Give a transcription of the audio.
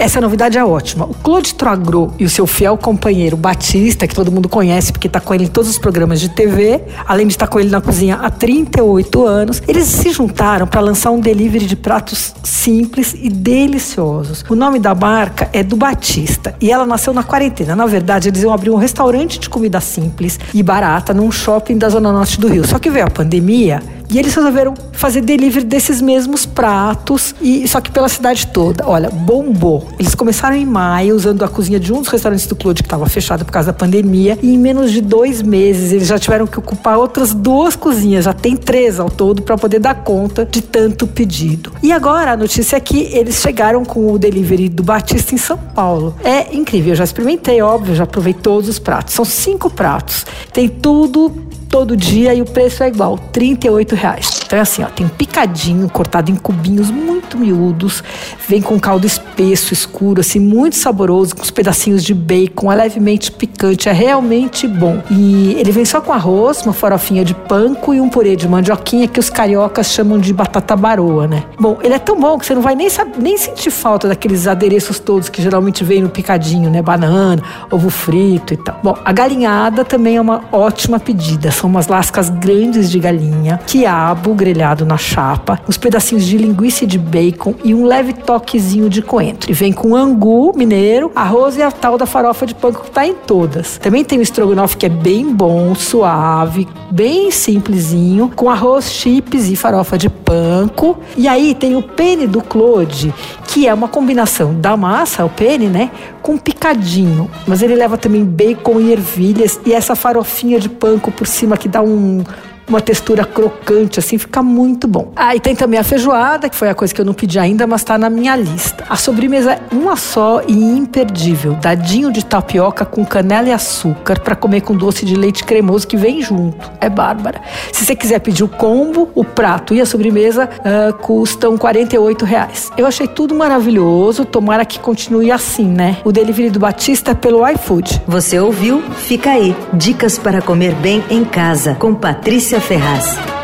Essa novidade é ótima. O Claude Troagro e o seu fiel companheiro Batista, que todo mundo conhece porque está com ele em todos os programas de TV, além de estar tá com ele na cozinha há 38 anos, eles se juntaram para lançar um delivery de pratos simples e deliciosos. O nome da marca é do Batista e ela nasceu na quarentena. Na verdade, eles iam abrir um restaurante de comida simples e barata num shopping da zona norte do Rio. Só que veio a pandemia e eles resolveram fazer delivery desses mesmos pratos, e só que pela cidade toda. Olha, bombou. Eles começaram em maio, usando a cozinha de um dos restaurantes do Claude, que estava fechado por causa da pandemia, e em menos de dois meses eles já tiveram que ocupar outras duas cozinhas, já tem três ao todo, para poder dar conta de tanto pedido. E agora a notícia é que eles chegaram com o delivery do Batista em São Paulo. É incrível, eu já experimentei, óbvio, já provei todos os pratos. São cinco pratos. Tem tudo todo dia e o preço é igual, 38 reais. Então é assim, ó, tem picadinho cortado em cubinhos muito miúdos, vem com caldo espesso, escuro, assim, muito saboroso, com os pedacinhos de bacon, é levemente picante, é realmente bom. E ele vem só com arroz, uma farofinha de panko e um purê de mandioquinha que os cariocas chamam de batata baroa, né? Bom, ele é tão bom que você não vai nem, saber, nem sentir falta daqueles adereços todos que geralmente vem no picadinho, né? Banana, ovo frito e tal. Bom, a galinhada também é uma ótima pedida são umas lascas grandes de galinha, quiabo grelhado na chapa, uns pedacinhos de linguiça e de bacon e um leve toquezinho de coentro. E vem com angu mineiro, arroz e a tal da farofa de panko que tá em todas. Também tem o estrogonofe que é bem bom, suave, bem simplesinho, com arroz, chips e farofa de panko. E aí tem o pene do Claude, que é uma combinação da massa, o pene, né, com picadinho. Mas ele leva também bacon e ervilhas e essa farofinha de panko por cima que dá um uma textura crocante, assim, fica muito bom. Ah, e tem também a feijoada, que foi a coisa que eu não pedi ainda, mas tá na minha lista. A sobremesa é uma só e imperdível: dadinho de tapioca com canela e açúcar para comer com doce de leite cremoso que vem junto. É bárbara. Se você quiser pedir o combo, o prato e a sobremesa uh, custam 48 reais. Eu achei tudo maravilhoso, tomara que continue assim, né? O delivery do Batista é pelo iFood. Você ouviu? Fica aí. Dicas para comer bem em casa com Patrícia Ferraz.